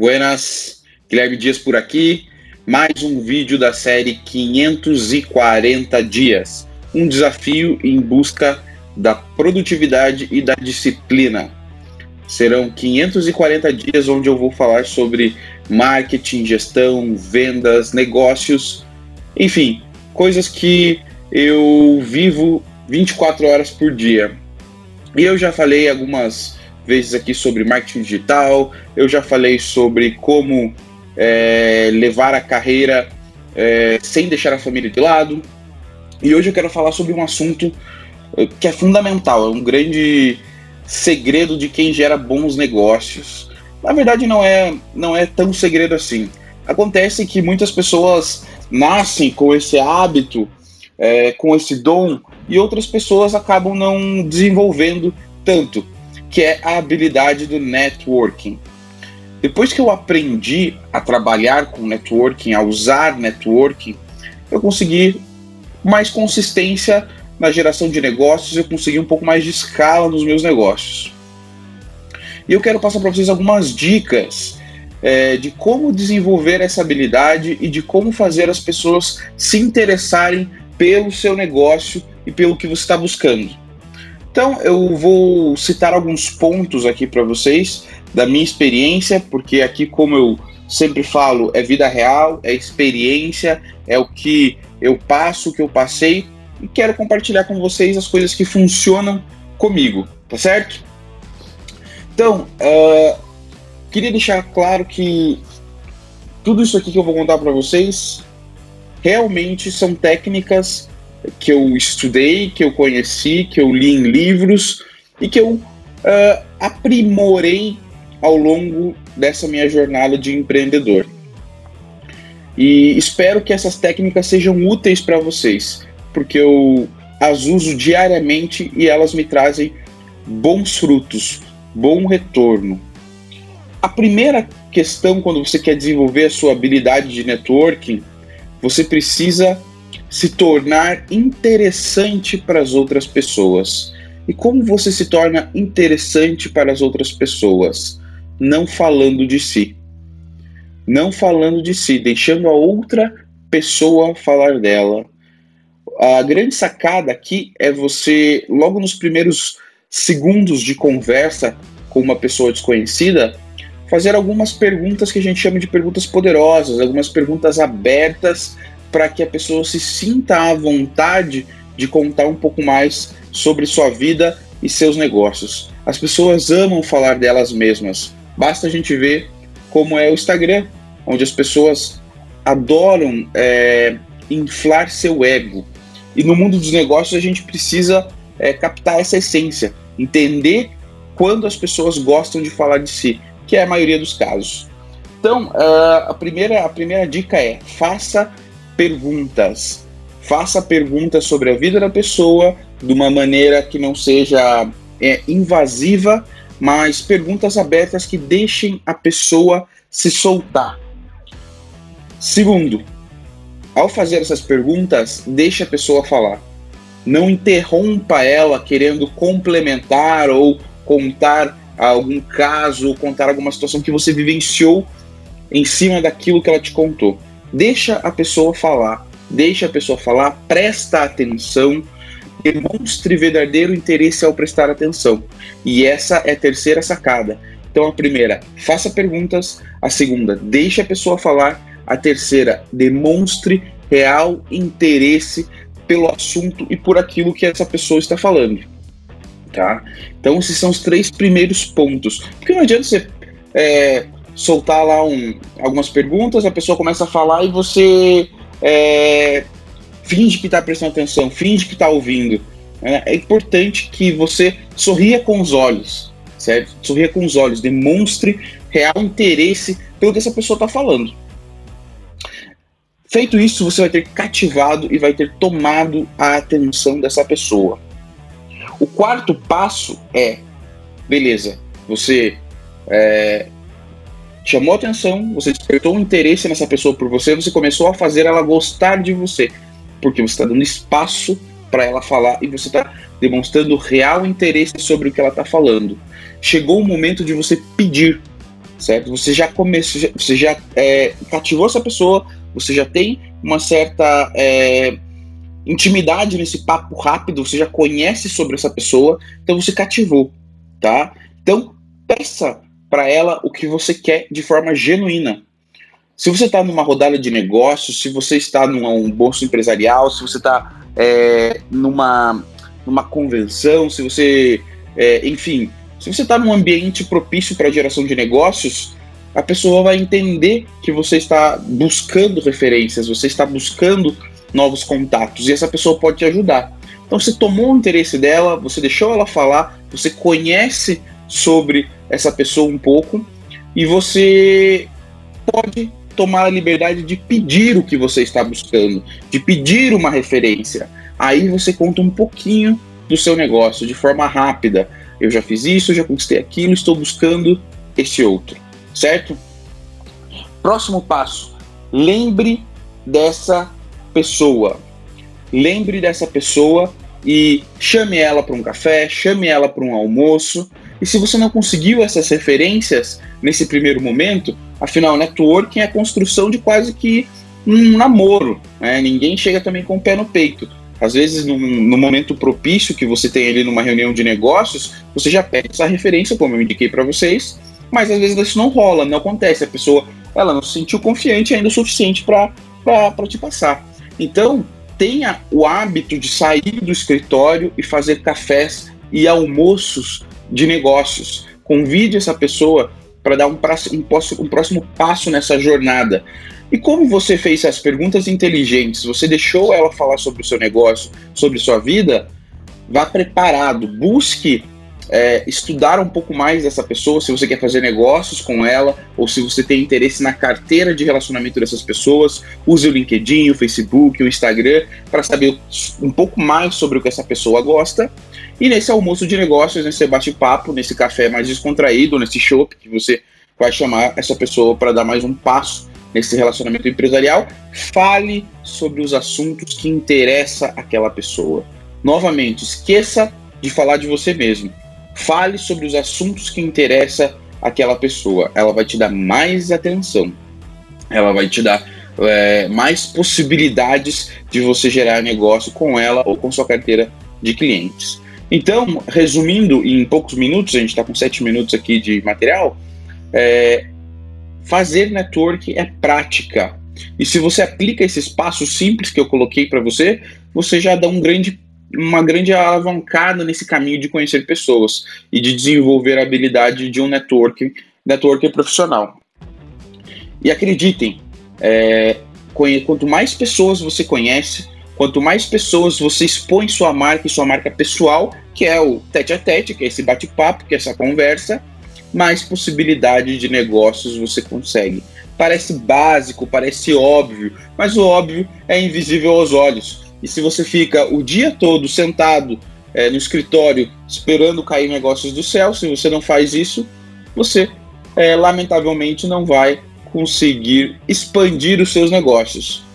Buenas, Guilherme Dias por aqui. Mais um vídeo da série 540 dias. Um desafio em busca da produtividade e da disciplina. Serão 540 dias onde eu vou falar sobre marketing, gestão, vendas, negócios, enfim, coisas que eu vivo 24 horas por dia. E eu já falei algumas vezes aqui sobre marketing digital, eu já falei sobre como é, levar a carreira é, sem deixar a família de lado. E hoje eu quero falar sobre um assunto é, que é fundamental, é um grande segredo de quem gera bons negócios. Na verdade, não é, não é tão segredo assim. Acontece que muitas pessoas nascem com esse hábito, é, com esse dom, e outras pessoas acabam não desenvolvendo tanto que é a habilidade do networking. Depois que eu aprendi a trabalhar com networking, a usar networking, eu consegui mais consistência na geração de negócios, eu consegui um pouco mais de escala nos meus negócios. E eu quero passar para vocês algumas dicas é, de como desenvolver essa habilidade e de como fazer as pessoas se interessarem pelo seu negócio e pelo que você está buscando. Então, eu vou citar alguns pontos aqui para vocês da minha experiência, porque aqui, como eu sempre falo, é vida real, é experiência, é o que eu passo, o que eu passei e quero compartilhar com vocês as coisas que funcionam comigo, tá certo? Então, uh, queria deixar claro que tudo isso aqui que eu vou contar para vocês realmente são técnicas que eu estudei, que eu conheci, que eu li em livros e que eu uh, aprimorei ao longo dessa minha jornada de empreendedor. E espero que essas técnicas sejam úteis para vocês, porque eu as uso diariamente e elas me trazem bons frutos, bom retorno. A primeira questão quando você quer desenvolver a sua habilidade de networking, você precisa se tornar interessante para as outras pessoas. E como você se torna interessante para as outras pessoas? Não falando de si. Não falando de si, deixando a outra pessoa falar dela. A grande sacada aqui é você, logo nos primeiros segundos de conversa com uma pessoa desconhecida, fazer algumas perguntas que a gente chama de perguntas poderosas, algumas perguntas abertas para que a pessoa se sinta à vontade de contar um pouco mais sobre sua vida e seus negócios. As pessoas amam falar delas mesmas. Basta a gente ver como é o Instagram, onde as pessoas adoram é, inflar seu ego. E no mundo dos negócios a gente precisa é, captar essa essência, entender quando as pessoas gostam de falar de si, que é a maioria dos casos. Então, uh, a, primeira, a primeira dica é: faça perguntas. Faça perguntas sobre a vida da pessoa de uma maneira que não seja é, invasiva, mas perguntas abertas que deixem a pessoa se soltar. Segundo, ao fazer essas perguntas, deixe a pessoa falar. Não interrompa ela querendo complementar ou contar algum caso, contar alguma situação que você vivenciou em cima daquilo que ela te contou. Deixa a pessoa falar, deixa a pessoa falar, presta atenção, demonstre verdadeiro interesse ao prestar atenção. E essa é a terceira sacada. Então, a primeira, faça perguntas. A segunda, deixe a pessoa falar. A terceira, demonstre real interesse pelo assunto e por aquilo que essa pessoa está falando. Tá? Então, esses são os três primeiros pontos. Porque não adianta você é, soltar lá um, algumas perguntas, a pessoa começa a falar e você é, finge que está prestando atenção, finge que está ouvindo. É, é importante que você sorria com os olhos, certo? Sorria com os olhos, demonstre real interesse pelo que essa pessoa está falando. Feito isso, você vai ter cativado e vai ter tomado a atenção dessa pessoa. O quarto passo é, beleza, você é, chamou atenção, você despertou um interesse nessa pessoa por você, você começou a fazer ela gostar de você, porque você está dando espaço para ela falar e você está demonstrando real interesse sobre o que ela está falando. Chegou o momento de você pedir. certo? Você já começou, você já é, cativou essa pessoa, você já tem uma certa é, intimidade nesse papo rápido, você já conhece sobre essa pessoa, então você cativou, tá? Então peça para ela o que você quer de forma genuína. Se você está numa rodada de negócios, se você está num bolso empresarial, se você está é, numa, numa convenção, se você, é, enfim, se você está num ambiente propício para geração de negócios, a pessoa vai entender que você está buscando referências, você está buscando novos contatos e essa pessoa pode te ajudar. Então você tomou o interesse dela, você deixou ela falar, você conhece sobre essa pessoa um pouco e você pode tomar a liberdade de pedir o que você está buscando, de pedir uma referência. Aí você conta um pouquinho do seu negócio de forma rápida eu já fiz isso, já conquistei aquilo, estou buscando esse outro, certo? Próximo passo, lembre dessa pessoa. Lembre dessa pessoa e chame ela para um café, chame ela para um almoço. E se você não conseguiu essas referências nesse primeiro momento, afinal, networking é a construção de quase que um namoro. Né? Ninguém chega também com o pé no peito. Às vezes, no, momento propício que você tem ali numa reunião de negócios, você já pede essa referência, como eu indiquei para vocês, mas às vezes isso não rola, não acontece. A pessoa ela não se sentiu confiante ainda o suficiente para te passar. Então, tenha o hábito de sair do escritório e fazer cafés e almoços de negócios. Convide essa pessoa para dar um, um, um próximo passo nessa jornada. E como você fez as perguntas inteligentes, você deixou ela falar sobre o seu negócio, sobre sua vida, vá preparado, busque é, estudar um pouco mais dessa pessoa, se você quer fazer negócios com ela, ou se você tem interesse na carteira de relacionamento dessas pessoas, use o LinkedIn, o Facebook, o Instagram, para saber um pouco mais sobre o que essa pessoa gosta. E nesse almoço de negócios, nesse bate-papo, nesse café mais descontraído, nesse show que você vai chamar essa pessoa para dar mais um passo nesse relacionamento empresarial, fale sobre os assuntos que interessam aquela pessoa. Novamente, esqueça de falar de você mesmo. Fale sobre os assuntos que interessam aquela pessoa. Ela vai te dar mais atenção. Ela vai te dar é, mais possibilidades de você gerar negócio com ela ou com sua carteira de clientes. Então, resumindo em poucos minutos, a gente está com sete minutos aqui de material, é, Fazer network é prática. E se você aplica esses passos simples que eu coloquei para você, você já dá um grande, uma grande alavancada nesse caminho de conhecer pessoas e de desenvolver a habilidade de um network, network profissional. E acreditem, é, quanto mais pessoas você conhece, quanto mais pessoas você expõe sua marca e sua marca pessoal, que é o tete a tete, que é esse bate-papo, que é essa conversa, mais possibilidade de negócios você consegue. Parece básico, parece óbvio, mas o óbvio é invisível aos olhos. E se você fica o dia todo sentado é, no escritório esperando cair negócios do céu, se você não faz isso, você é, lamentavelmente não vai conseguir expandir os seus negócios.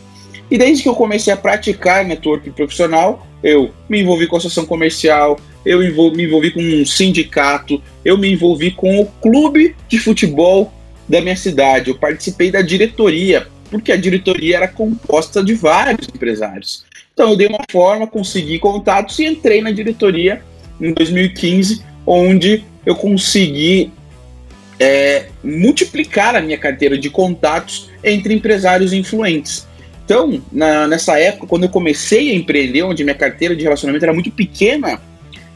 E desde que eu comecei a praticar network profissional, eu me envolvi com associação comercial, eu me envolvi com um sindicato, eu me envolvi com o clube de futebol da minha cidade, eu participei da diretoria, porque a diretoria era composta de vários empresários. Então eu dei uma forma, consegui contatos e entrei na diretoria em 2015, onde eu consegui é, multiplicar a minha carteira de contatos entre empresários influentes. Então, na, nessa época, quando eu comecei a empreender, onde minha carteira de relacionamento era muito pequena,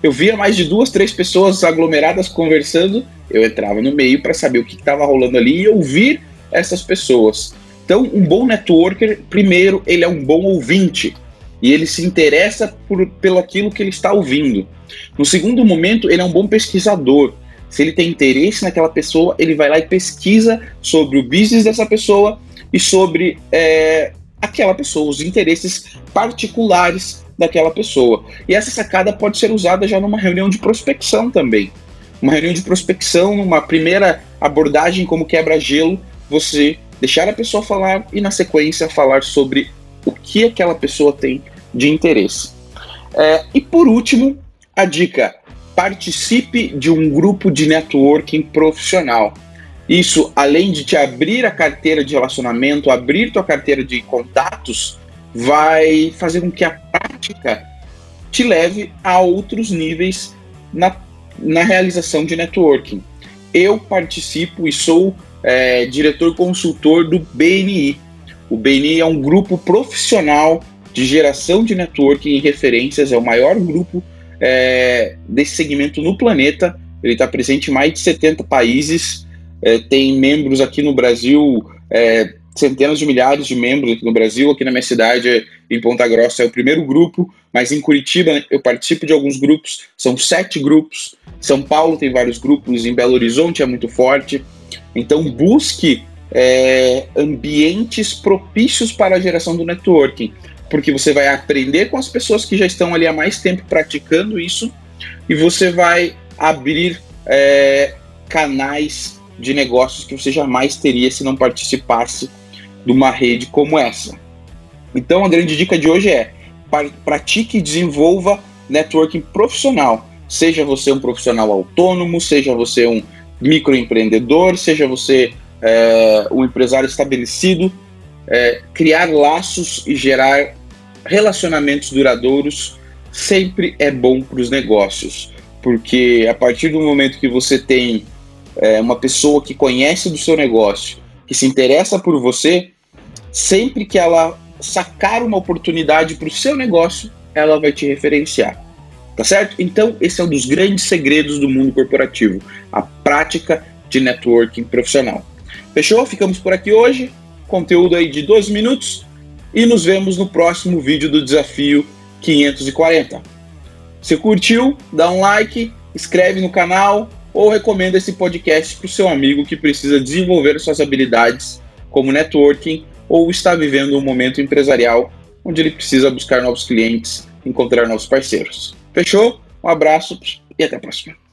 eu via mais de duas, três pessoas aglomeradas conversando, eu entrava no meio para saber o que estava rolando ali e ouvir essas pessoas. Então, um bom networker, primeiro, ele é um bom ouvinte e ele se interessa por, pelo aquilo que ele está ouvindo. No segundo momento, ele é um bom pesquisador. Se ele tem interesse naquela pessoa, ele vai lá e pesquisa sobre o business dessa pessoa e sobre é, aquela pessoa, os interesses particulares daquela pessoa. E essa sacada pode ser usada já numa reunião de prospecção também. Uma reunião de prospecção, numa primeira abordagem como quebra-gelo, você deixar a pessoa falar e na sequência falar sobre o que aquela pessoa tem de interesse. É, e por último, a dica: participe de um grupo de networking profissional. Isso, além de te abrir a carteira de relacionamento, abrir tua carteira de contatos, vai fazer com que a prática te leve a outros níveis na, na realização de networking. Eu participo e sou é, diretor consultor do BNI. O BNI é um grupo profissional de geração de networking e referências, é o maior grupo é, desse segmento no planeta. Ele está presente em mais de 70 países, é, tem membros aqui no Brasil, é, centenas de milhares de membros aqui no Brasil. Aqui na minha cidade, em Ponta Grossa, é o primeiro grupo, mas em Curitiba né, eu participo de alguns grupos, são sete grupos. São Paulo tem vários grupos, em Belo Horizonte é muito forte. Então, busque é, ambientes propícios para a geração do networking, porque você vai aprender com as pessoas que já estão ali há mais tempo praticando isso e você vai abrir é, canais de negócios que você jamais teria se não participasse de uma rede como essa. Então, a grande dica de hoje é pratique e desenvolva networking profissional. Seja você um profissional autônomo, seja você um microempreendedor, seja você é, um empresário estabelecido, é, criar laços e gerar relacionamentos duradouros sempre é bom para os negócios, porque a partir do momento que você tem é, uma pessoa que conhece do seu negócio, que se interessa por você, sempre que ela sacar uma oportunidade para o seu negócio, ela vai te referenciar. Tá certo? Então, esse é um dos grandes segredos do mundo corporativo, a prática de networking profissional. Fechou? Ficamos por aqui hoje. Conteúdo aí de 12 minutos e nos vemos no próximo vídeo do desafio 540. Se curtiu, dá um like, inscreve no canal ou recomenda esse podcast para o seu amigo que precisa desenvolver suas habilidades como networking ou está vivendo um momento empresarial onde ele precisa buscar novos clientes, encontrar novos parceiros. Fechou? Um abraço e até a próxima.